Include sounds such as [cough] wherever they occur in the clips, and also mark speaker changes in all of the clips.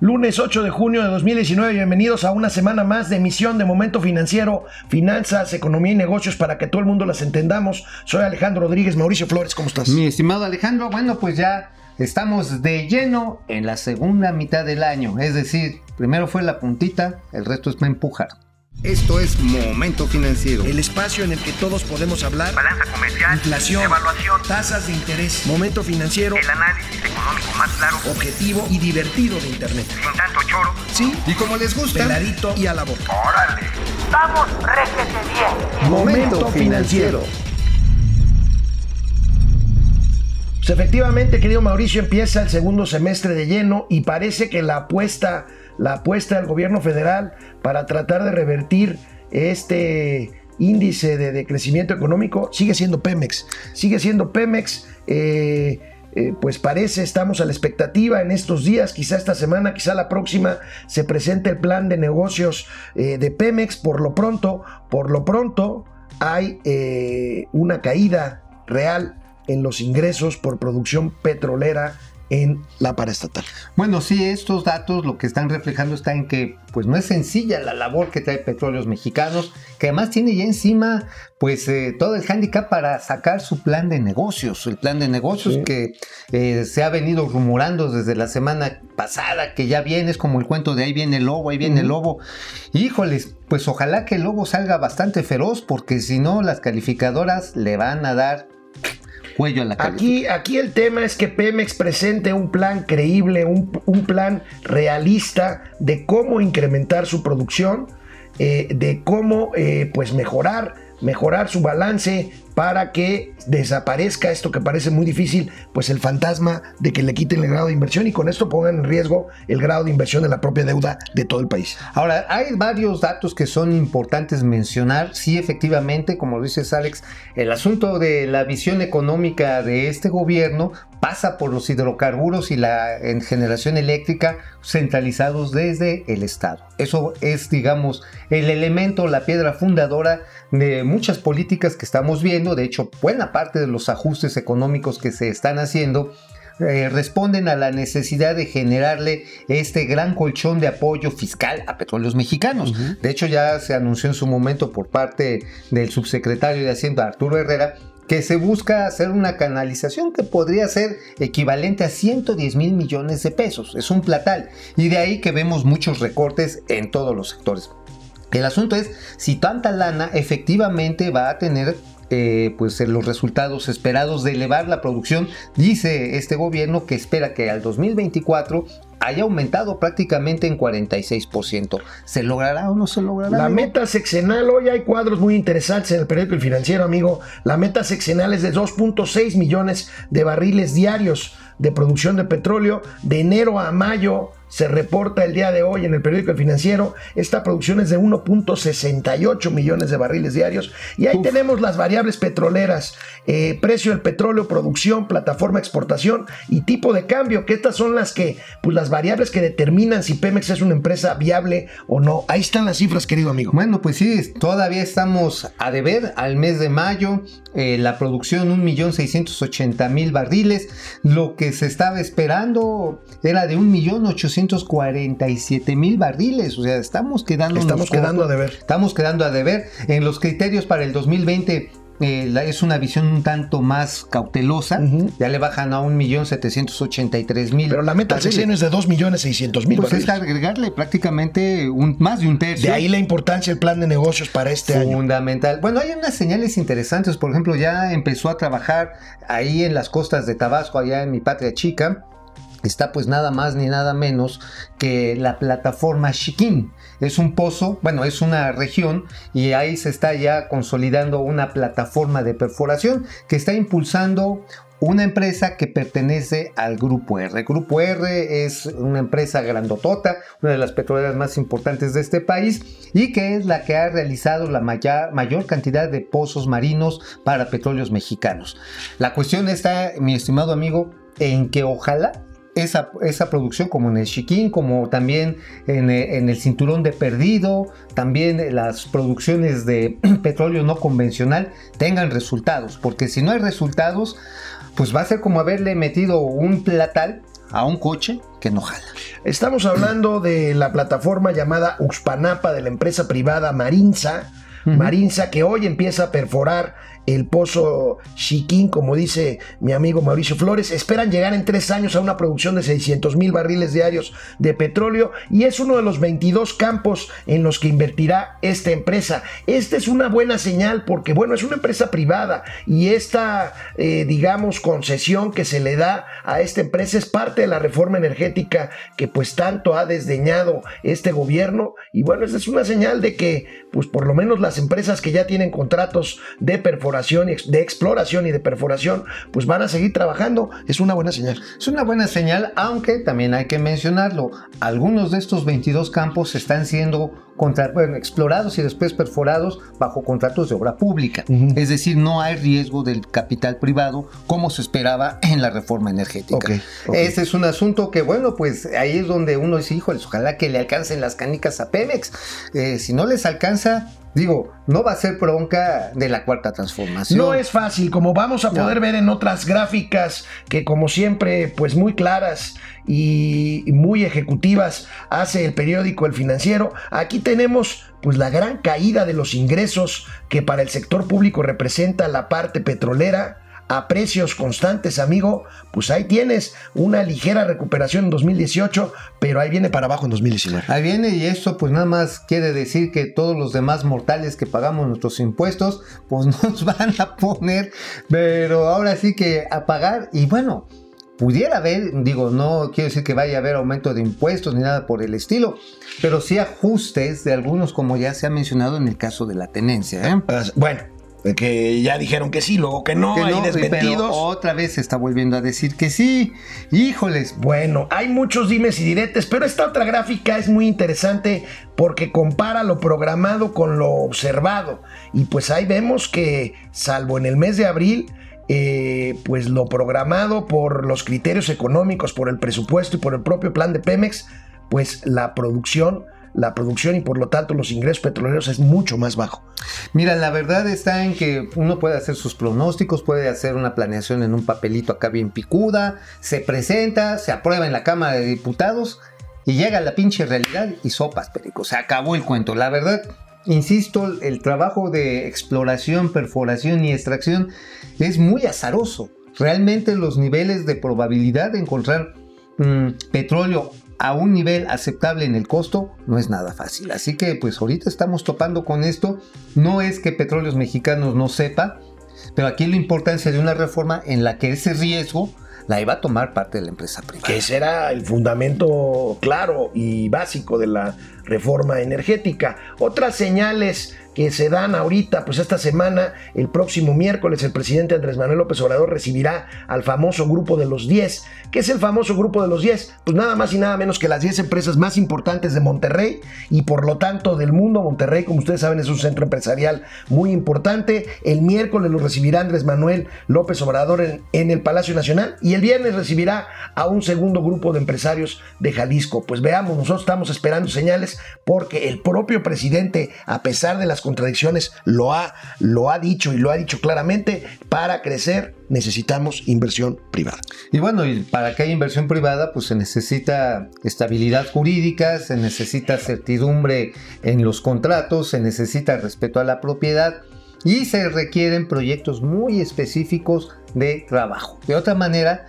Speaker 1: Lunes 8 de junio de 2019, bienvenidos a una semana más de emisión de Momento Financiero, Finanzas, Economía y Negocios para que todo el mundo las entendamos. Soy Alejandro Rodríguez, Mauricio Flores, ¿cómo estás?
Speaker 2: Mi estimado Alejandro, bueno, pues ya estamos de lleno en la segunda mitad del año, es decir, primero fue la puntita, el resto es para empujar.
Speaker 3: Esto es Momento Financiero.
Speaker 1: El espacio en el que todos podemos hablar.
Speaker 4: Balanza comercial.
Speaker 1: Inflación.
Speaker 4: Evaluación.
Speaker 1: Tasas de interés. Momento Financiero.
Speaker 4: El análisis económico más claro.
Speaker 1: Objetivo y divertido de Internet.
Speaker 4: Sin tanto choro.
Speaker 1: Sí.
Speaker 3: Y como les gusta.
Speaker 1: Peladito y a la boca.
Speaker 4: ¡Órale! ¡Vamos, réjete bien!
Speaker 3: Momento Financiero.
Speaker 1: Pues efectivamente, querido Mauricio, empieza el segundo semestre de lleno y parece que la apuesta, la apuesta del gobierno federal para tratar de revertir este índice de, crecimiento económico sigue siendo Pemex. Sigue siendo Pemex. eh, eh, pues parece, estamos a la expectativa en estos días, quizá esta semana, quizá la próxima, se presente el plan de negocios eh, de Pemex. Por lo pronto, por lo pronto, hay una caída real en los ingresos por producción petrolera en la paraestatal.
Speaker 2: Bueno, sí, estos datos lo que están reflejando está en que pues no es sencilla la labor que trae Petróleos Mexicanos, que además tiene ya encima pues eh, todo el hándicap para sacar su plan de negocios, el plan de negocios
Speaker 1: Sí.
Speaker 2: que eh, se ha venido rumorando desde la semana pasada, que ya viene, es como el cuento de ahí viene el lobo, ahí viene el lobo. Híjoles, pues ojalá que el lobo salga bastante feroz, porque si no las calificadoras le van a dar
Speaker 1: Aquí, aquí el tema es que Pemex presente un plan creíble, un, un plan realista de cómo incrementar su producción, eh, de cómo eh, pues mejorar, mejorar su balance para que desaparezca esto que parece muy difícil, pues el fantasma de que le quiten el grado de inversión y con esto pongan en riesgo el grado de inversión de la propia deuda de todo el país.
Speaker 2: Ahora, hay varios datos que son importantes mencionar. Sí, efectivamente, como lo dices Alex, el asunto de la visión económica de este gobierno pasa por los hidrocarburos y la en generación eléctrica centralizados desde el Estado. Eso es, digamos, el elemento, la piedra fundadora de muchas políticas que estamos viendo. De hecho, buena parte de los ajustes económicos que se están haciendo eh, responden a la necesidad de generarle este gran colchón de apoyo fiscal a petróleos mexicanos. De hecho, ya se anunció en su momento por parte del subsecretario de Hacienda, Arturo Herrera, que se busca hacer una canalización que podría ser equivalente a 110 mil millones de pesos. Es un platal. Y de ahí que vemos muchos recortes en todos los sectores. El asunto es si tanta lana efectivamente va a tener eh, pues los resultados esperados de elevar la producción. Dice este gobierno que espera que al 2024 haya aumentado prácticamente en 46%. ¿Se logrará o no se logrará?
Speaker 1: La
Speaker 2: amigo?
Speaker 1: meta sexenal, hoy hay cuadros muy interesantes en el periódico El Financiero, amigo. La meta sexenal es de 2.6 millones de barriles diarios de producción de petróleo. De enero a mayo se reporta el día de hoy en el periódico El Financiero. Esta producción es de 1.68 millones de barriles diarios. Y ahí
Speaker 2: Uf.
Speaker 1: tenemos las variables petroleras. eh, precio del petróleo, producción, plataforma, exportación y tipo de cambio, que estas son las que, pues las variables que determinan si Pemex es una empresa viable o no. Ahí están las cifras, querido amigo.
Speaker 2: Bueno, pues sí, todavía estamos a deber al mes de mayo. eh, la producción 1.680.000 barriles. Lo que se estaba esperando era de 1.847.000 barriles. O sea, estamos quedando
Speaker 1: Estamos quedando a deber.
Speaker 2: Estamos quedando a deber. En los criterios para el 2020 eh, la- es una visión un tanto más cautelosa. Ya le bajan a 1.783.000.
Speaker 1: Pero la meta del sexenio es de 2.600.000
Speaker 2: Pues es agregarle prácticamente un, más de un tercio.
Speaker 1: De ahí la importancia del plan de negocios para este año.
Speaker 2: Fundamental. Bueno, hay unas señales interesantes. Por ejemplo, ya empezó a trabajar ahí en las costas de Tabasco, allá en mi patria chica. Está pues nada más ni nada menos que la plataforma Chiquín. Es un pozo, bueno, es una región y ahí se está ya consolidando una plataforma de perforación que está impulsando una empresa que pertenece al Grupo R. Grupo R es una empresa grandotota, una de las petroleras más importantes de este país y que es la que ha realizado la mayor cantidad de pozos marinos para petróleos mexicanos. La cuestión está, mi estimado amigo, en que ojalá esa, esa, producción, como en el Chiquín, como también en, en, el Cinturón de Perdido, también las producciones de [clears throat] petróleo no convencional tengan resultados, porque si no hay resultados, pues va a ser como haberle metido un platal a un coche que no jala.
Speaker 1: Estamos hablando de la plataforma llamada Uxpanapa de la empresa privada Marinza. Marinza que hoy empieza a perforar el pozo Chiquín, como dice mi amigo Mauricio Flores. Esperan llegar en tres años a una producción de 600 mil barriles diarios de petróleo y es uno de los 22 campos en los que invertirá esta empresa. Esta es una buena señal porque, bueno, es una empresa privada y esta, eh, digamos, concesión que se le da a esta empresa es parte de la reforma energética que pues tanto ha desdeñado este gobierno y bueno, esta es una señal de que pues por lo menos las empresas que ya tienen contratos de perforación de exploración y de perforación, pues van a seguir trabajando. Es una buena señal.
Speaker 2: Es una buena señal, aunque también hay que mencionarlo. Algunos de estos 22 campos están siendo explorados y después perforados bajo contratos de obra pública. Es decir, no hay riesgo del capital privado como se esperaba en la reforma energética. Este es un asunto que, bueno, pues ahí es donde uno dice, híjoles, ojalá que le alcancen las canicas a Pemex. Eh, si no les alcanza, Digo, no va a ser bronca de la cuarta transformación.
Speaker 1: No es fácil, como vamos a poder ver en otras gráficas que como siempre, pues muy claras y muy ejecutivas hace el periódico El Financiero. Aquí tenemos pues la gran caída de los ingresos que para el sector público representa la parte petrolera a precios constantes, amigo, pues ahí tienes una ligera recuperación en 2018, pero ahí viene para abajo en 2019.
Speaker 2: Ahí viene y eso pues nada más quiere decir que todos los demás mortales que pagamos nuestros impuestos, pues [laughs] nos van a poner, pero ahora sí que a pagar y bueno. Pudiera haber, digo, no quiero decir que vaya a haber aumento de impuestos ni nada por el estilo, pero sí ajustes de algunos, como ya se ha mencionado en el caso de la tenencia. ¿eh?
Speaker 1: Bueno, que ya dijeron que sí, luego que no, hay desmentidos.
Speaker 2: otra vez se está volviendo a decir que sí. Híjoles.
Speaker 1: Bueno, hay muchos dimes y diretes, pero esta otra gráfica es muy interesante porque compara lo programado con lo observado. Y pues ahí vemos que, salvo en el mes de abril, eh, pues lo programado por los criterios económicos, por el presupuesto y por el propio plan de Pemex, pues la producción la producción y por lo tanto los ingresos petroleros es mucho más bajo.
Speaker 2: Mira, la verdad está en que uno puede hacer sus pronósticos, puede hacer una planeación en un papelito acá bien picuda, se presenta, se aprueba en la Cámara de Diputados y llega la pinche realidad y sopas, perico. Se acabó el cuento. La verdad, insisto, el trabajo de exploración, perforación y extracción es muy azaroso. Realmente los niveles de probabilidad de encontrar mm, petróleo a un nivel aceptable en el costo no es nada fácil. Así que pues ahorita estamos topando con esto. No es que Petróleos Mexicanos no sepa, pero aquí la importancia de una reforma en la que ese riesgo la iba a tomar parte de la empresa privada.
Speaker 1: Que ese era el fundamento claro y básico de la reforma energética. Otras señales que se dan ahorita, pues esta semana, el próximo miércoles, el presidente Andrés Manuel López Obrador recibirá al famoso grupo de los 10. ¿Qué es el famoso grupo de los 10? Pues nada más y nada menos que las 10 empresas más importantes de Monterrey y por lo tanto del mundo. Monterrey, como ustedes saben, es un centro empresarial muy importante. El miércoles lo recibirá Andrés Manuel López Obrador en, en el Palacio Nacional y el viernes recibirá a un segundo grupo de empresarios de Jalisco. Pues veamos, nosotros estamos esperando señales porque el propio presidente, a pesar de las contradicciones, lo ha, lo ha dicho y lo ha dicho claramente, para crecer necesitamos inversión privada.
Speaker 2: Y bueno, y para que haya inversión privada, pues se necesita estabilidad jurídica, se necesita certidumbre en los contratos, se necesita respeto a la propiedad y se requieren proyectos muy específicos de trabajo. De otra manera,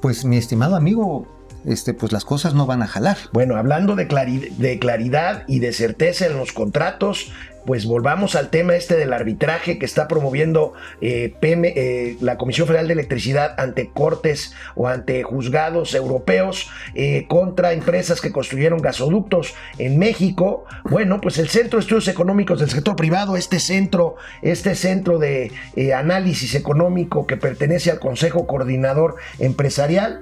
Speaker 2: pues mi estimado amigo, este, pues las cosas no van a jalar.
Speaker 1: Bueno, hablando de, de claridad y de certeza en los contratos, pues volvamos al tema este del arbitraje que está promoviendo eh, eh, la Comisión Federal de Electricidad ante cortes o ante juzgados europeos eh, contra empresas que construyeron gasoductos en México. Bueno, pues el Centro de Estudios Económicos del Sector Privado, este centro, este centro de análisis económico que pertenece al Consejo Coordinador Empresarial,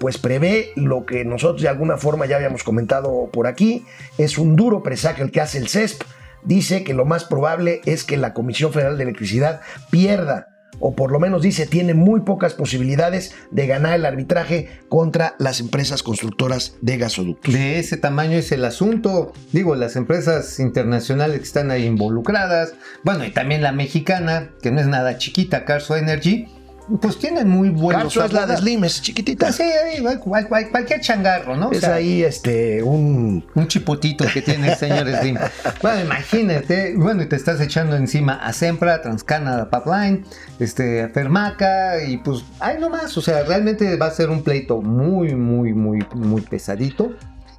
Speaker 1: pues prevé lo que nosotros de alguna forma ya habíamos comentado por aquí, es un duro presagio el que hace el CESP dice que lo más probable es que la Comisión Federal de Electricidad pierda o por lo menos dice tiene muy pocas posibilidades de ganar el arbitraje contra las empresas constructoras de gasoductos.
Speaker 2: De ese tamaño es el asunto. Digo, las empresas internacionales que están ahí involucradas, bueno, y también la mexicana, que no es nada chiquita, Carso Energy, pues tienen muy buenos
Speaker 1: Carso es la de. Slim, es chiquitita.
Speaker 2: Sí, ahí, cual- cual- cualquier changarro, ¿no? O
Speaker 1: Es
Speaker 2: sea,
Speaker 1: ahí este un
Speaker 2: Un chipotito que tiene el señor Slim. [laughs] Bueno, imagínate, bueno, y te estás echando encima a Sempra, Transcanada Pipeline, este, a Fermaca, y pues, ay nomás, o sea, realmente va a ser un pleito muy, muy, muy, muy pesadito.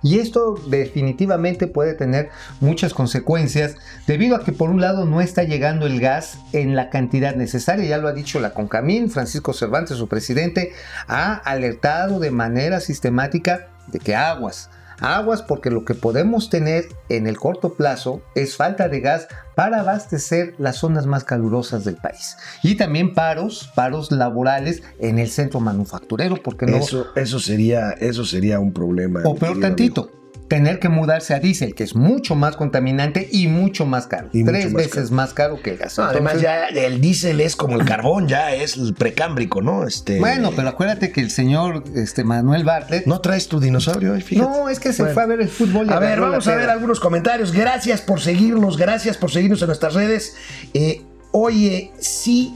Speaker 2: Y esto definitivamente puede tener muchas consecuencias debido a que por un lado no está llegando el gas en la cantidad necesaria, ya lo ha dicho la Concamín, Francisco Cervantes, su presidente, ha alertado de manera sistemática de que aguas, aguas porque lo que podemos tener en el corto plazo es falta de gas para abastecer las zonas más calurosas del país. Y también paros, paros laborales en el centro manufacturero, porque no...
Speaker 1: eso eso sería eso sería un problema.
Speaker 2: O peor tantito, tener que mudarse a diésel, que es mucho más contaminante y mucho más caro.
Speaker 1: Y
Speaker 2: tres
Speaker 1: más
Speaker 2: veces
Speaker 1: caro.
Speaker 2: más caro que el gas.
Speaker 1: No, además ya el diésel es como el carbón, ya es el precámbrico, ¿no? Este
Speaker 2: Bueno, pero acuérdate que el señor este, Manuel Bartlett...
Speaker 1: no traes tu dinosaurio, ahí, fíjate.
Speaker 2: No, es que se
Speaker 1: Bueno.
Speaker 2: fue a ver el fútbol.
Speaker 1: A ver, vamos a ver algunos comentarios. Gracias por seguirnos, gracias por seguirnos en nuestras redes. Eh, oye, sí,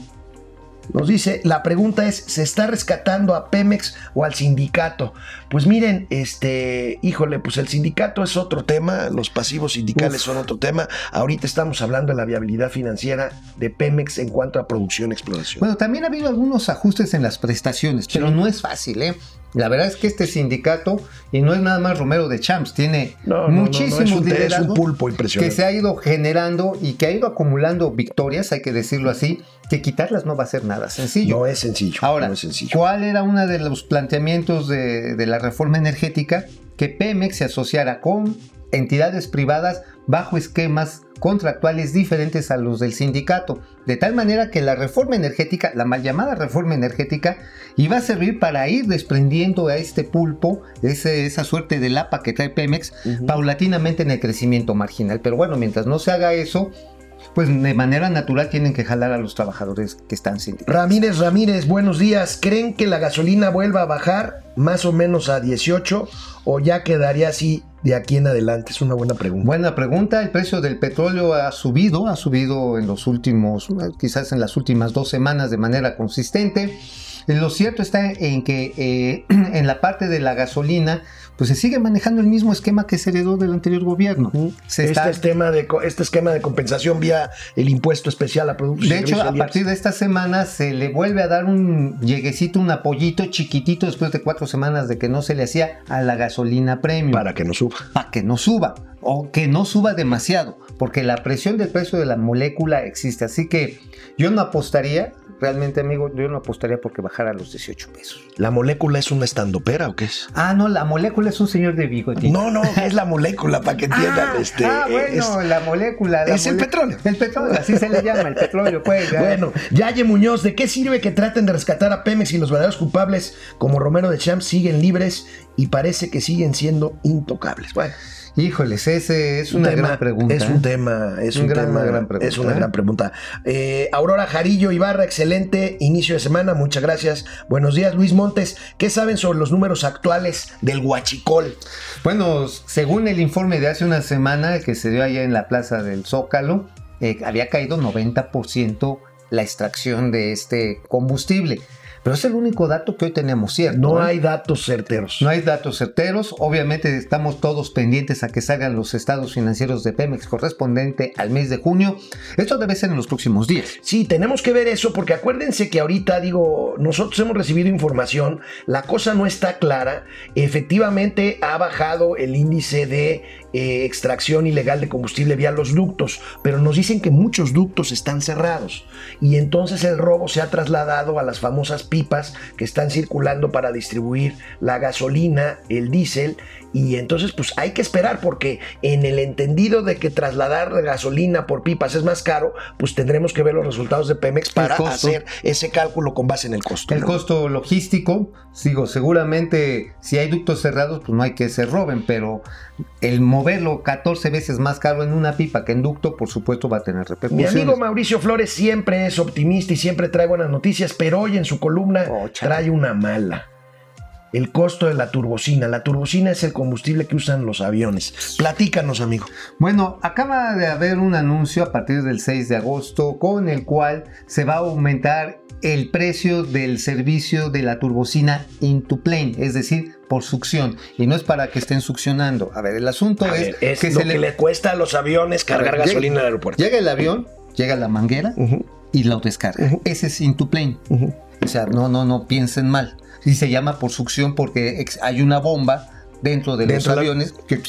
Speaker 1: nos dice, la pregunta es, ¿se está rescatando a Pemex o al sindicato? Pues miren, este, híjole, pues el sindicato es otro tema, los pasivos sindicales
Speaker 2: Uf.
Speaker 1: son otro tema. Ahorita estamos hablando de la viabilidad financiera de Pemex en cuanto a producción y exploración.
Speaker 2: Bueno, también ha habido algunos ajustes en las prestaciones, pero no es fácil, ¿eh? La verdad es que este sindicato, y no es nada más Romero de Champs, tiene
Speaker 1: No, no, no, no,
Speaker 2: muchísimos
Speaker 1: es un- pulpo
Speaker 2: que
Speaker 1: impresionante.
Speaker 2: se ha ido generando y que ha ido acumulando victorias, hay que decirlo así, que quitarlas no va a ser nada sencillo.
Speaker 1: no es sencillo.
Speaker 2: Ahora,
Speaker 1: no es sencillo.
Speaker 2: ¿cuál era uno de los planteamientos de, de la reforma energética? Que Pemex se asociara con entidades privadas bajo esquemas contractuales diferentes a los del sindicato, de tal manera que la reforma energética, la mal llamada reforma energética, iba a servir para ir desprendiendo a este pulpo, ese- esa suerte de lapa que trae Pemex, paulatinamente en el crecimiento marginal. Pero bueno, mientras no se haga eso, pues de manera natural tienen que jalar a los trabajadores que están sindicados.
Speaker 1: Ramírez Ramírez, buenos días. ¿Creen que la gasolina vuelva a bajar más o menos a 18 o ya quedaría así de aquí en adelante? Es una buena pregunta.
Speaker 2: Buena pregunta. El precio del petróleo ha subido, ha subido en los últimos, quizás en las últimas dos semanas de manera consistente. Lo cierto está en que eh, [clears throat] en la parte de la gasolina, pues se sigue manejando el mismo esquema que se heredó del anterior gobierno. Se
Speaker 1: este,
Speaker 2: está-
Speaker 1: esquema de, este esquema de compensación vía el impuesto especial a productos
Speaker 2: de hecho, a partir de esta semana se le vuelve a dar un lleguecito, un apoyito chiquitito después de cuatro semanas de que no se le hacía a la gasolina premium.
Speaker 1: Para que no suba.
Speaker 2: para que no suba o que no suba demasiado, porque la presión del precio de la molécula existe. Así que yo no apostaría, realmente amigo, yo no apostaría porque bajara a los 18 pesos.
Speaker 1: ¿La molécula es una estandopera o qué es?
Speaker 2: Ah, no, la molécula es un señor de bigotito.
Speaker 1: No, no, es la molécula, para que entiendan.
Speaker 2: Ah,
Speaker 1: este,
Speaker 2: ah, bueno,
Speaker 1: es-
Speaker 2: la molécula. la
Speaker 1: es el petróleo.
Speaker 2: El petróleo, así se le llama, el petróleo, pues. ya.
Speaker 1: Bueno, Yaye Muñoz, ¿de qué sirve que traten de rescatar a Pemex y los verdaderos culpables como Romero de Champs siguen libres y parece que siguen siendo intocables? Bueno,
Speaker 2: Híjoles, ese es una
Speaker 1: tema,
Speaker 2: gran pregunta.
Speaker 1: Es un tema, es
Speaker 2: Un
Speaker 1: un,
Speaker 2: gran-
Speaker 1: tema,
Speaker 2: una gran pregunta,
Speaker 1: es una
Speaker 2: ¿eh?
Speaker 1: gran pregunta. Eh, Aurora Jarillo Ibarra, excelente inicio de semana, muchas gracias. Buenos días, Luis Montes. ¿Qué saben sobre los números actuales del Huachicol?
Speaker 2: Bueno, según el informe de hace una semana que se dio allá en la plaza del Zócalo, eh, había caído 90% la extracción de este combustible. Pero es el único dato que hoy tenemos, ¿cierto?
Speaker 1: No
Speaker 2: ¿eh?
Speaker 1: hay datos certeros.
Speaker 2: No hay datos certeros. Obviamente estamos todos pendientes a que salgan los estados financieros de Pemex correspondiente al mes de junio. Esto debe ser en los próximos días.
Speaker 1: Sí, tenemos que ver eso porque acuérdense que ahorita digo, nosotros hemos recibido información, la cosa no está clara, efectivamente ha bajado el índice de eh, extracción ilegal de combustible vía los ductos, pero nos dicen que muchos ductos están cerrados y entonces el robo se ha trasladado a las famosas pipas que están circulando para distribuir la gasolina, el diésel y entonces pues hay que esperar porque en el entendido de que trasladar gasolina por pipas es más caro, pues tendremos que ver los resultados de Pemex para hacer ese cálculo con base en el costo.
Speaker 2: El
Speaker 1: ¿no?
Speaker 2: costo logístico, sigo, seguramente si hay ductos cerrados, pues no hay que se roben, pero el moverlo 14 veces más caro en una pipa que en ducto, por supuesto, va a tener
Speaker 1: Mi
Speaker 2: repercusiones.
Speaker 1: amigo Mauricio Flores siempre es optimista y siempre trae buenas noticias, pero hoy en su columna
Speaker 2: Oh,
Speaker 1: trae una mala. El costo de la turbocina. La turbocina es el combustible que usan los aviones. Platícanos, amigo.
Speaker 2: Bueno, acaba de haber un anuncio a partir del 6 de agosto con el cual se va a aumentar el precio del servicio de la turbocina into plane, es decir, por succión. Y no es para que estén succionando. A ver, el asunto
Speaker 1: A
Speaker 2: es,
Speaker 1: ver, es
Speaker 2: que
Speaker 1: lo
Speaker 2: se
Speaker 1: que le... cuesta a los aviones cargar
Speaker 2: ver,
Speaker 1: gasolina
Speaker 2: llega-
Speaker 1: al aeropuerto.
Speaker 2: Llega el avión, llega la manguera y lo descarga.
Speaker 1: Ujú.
Speaker 2: Ese es into plane.
Speaker 1: ujú.
Speaker 2: O sea, no, no, no piensen mal. Y se llama por succión porque hay una bomba dentro de
Speaker 1: Dentro
Speaker 2: los
Speaker 1: de la-
Speaker 2: aviones que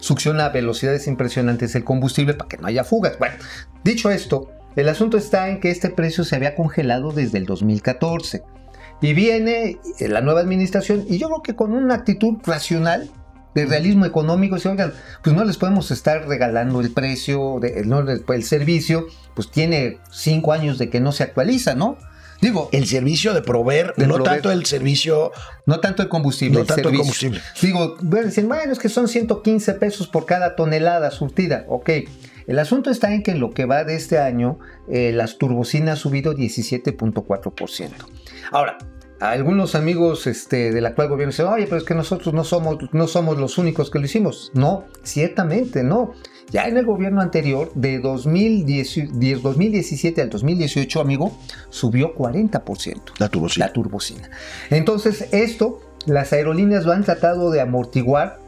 Speaker 2: succiona a velocidades impresionantes el combustible para que no haya fugas. Bueno, dicho esto, el asunto está en que este precio se había congelado desde el 2014. Y viene la nueva administración y yo creo que con una actitud racional de realismo económico, dice, oigan, pues no les podemos estar regalando el precio, de, no les- el servicio, pues tiene cinco años de que no se actualiza, ¿no? Digo,
Speaker 1: El servicio de proveer,
Speaker 2: De
Speaker 1: no
Speaker 2: proveer.
Speaker 1: tanto el servicio.
Speaker 2: no tanto el combustible.
Speaker 1: No
Speaker 2: el
Speaker 1: tanto el
Speaker 2: servicio.
Speaker 1: combustible.
Speaker 2: Digo, voy a decir, bueno, es que son 115 pesos por cada tonelada surtida. Ok. El asunto está en que en lo que va de este año, eh, las turbocinas han subido 17.4%. Ahora, algunos amigos este, del actual gobierno dicen, oye, pero es que nosotros no somos, no somos los únicos que lo hicimos. No, ciertamente no. Ya en el gobierno anterior, de 2010 10 2017 al 2018, amigo, subió 40%
Speaker 1: La turbocina.
Speaker 2: la turbocina. Entonces, esto las aerolíneas lo han tratado de amortiguar.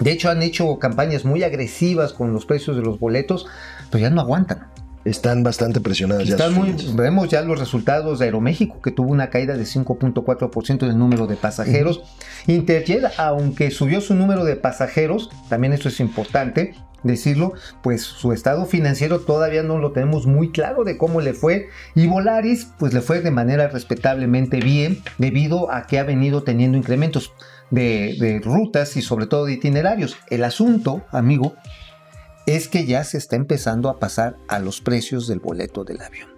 Speaker 2: De hecho, han hecho campañas muy agresivas con los precios de los boletos, pero ya no aguantan.
Speaker 1: Están bastante presionadas ya.
Speaker 2: Están muy- vemos ya los resultados de Aeroméxico, que tuvo una caída de 5.4% del número de pasajeros. Interjet, aunque subió su número de pasajeros, también esto es importante decirlo, pues su estado financiero todavía no lo tenemos muy claro de cómo le fue. Y Volaris, pues le fue de manera respetablemente bien, debido a que ha venido teniendo incrementos de, de rutas y sobre todo de itinerarios. El asunto, amigo, es que ya se está empezando a pasar a los precios del boleto del avión.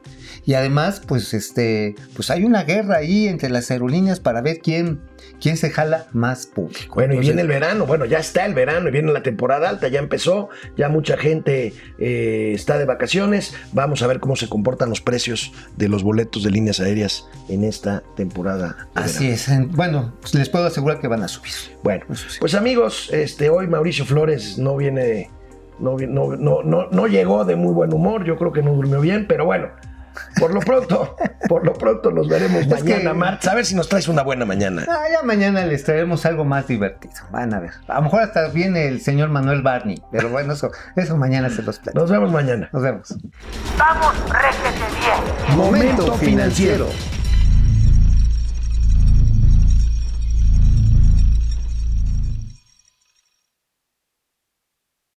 Speaker 2: Y además, pues este, pues hay una guerra ahí entre las aerolíneas para ver quién, quién se jala más público.
Speaker 1: Bueno, y viene el verano, bueno, ya está el verano y viene la temporada alta, ya empezó, ya mucha gente eh, está de vacaciones, vamos a ver cómo se comportan los precios de los boletos de líneas aéreas en esta temporada.
Speaker 2: Así
Speaker 1: verano.
Speaker 2: es. en- Bueno, pues les puedo asegurar que van a subir.
Speaker 1: Bueno,
Speaker 2: sí.
Speaker 1: pues amigos, este, hoy Mauricio Flores no viene, no, no, no, no, no llegó de muy buen humor, yo creo que no durmió bien, pero bueno, por lo pronto, [laughs] por lo pronto nos veremos
Speaker 2: Es que-
Speaker 1: mañana, martes, a ver si nos traes una buena mañana.
Speaker 2: Ah, ya mañana les traeremos algo más divertido. Van a ver. A lo mejor hasta viene el señor Manuel Barney. Pero bueno, eso, eso mañana se los platico.
Speaker 1: Nos vemos mañana.
Speaker 2: Nos vemos.
Speaker 4: Vamos, réjete bien.
Speaker 3: Momento financiero.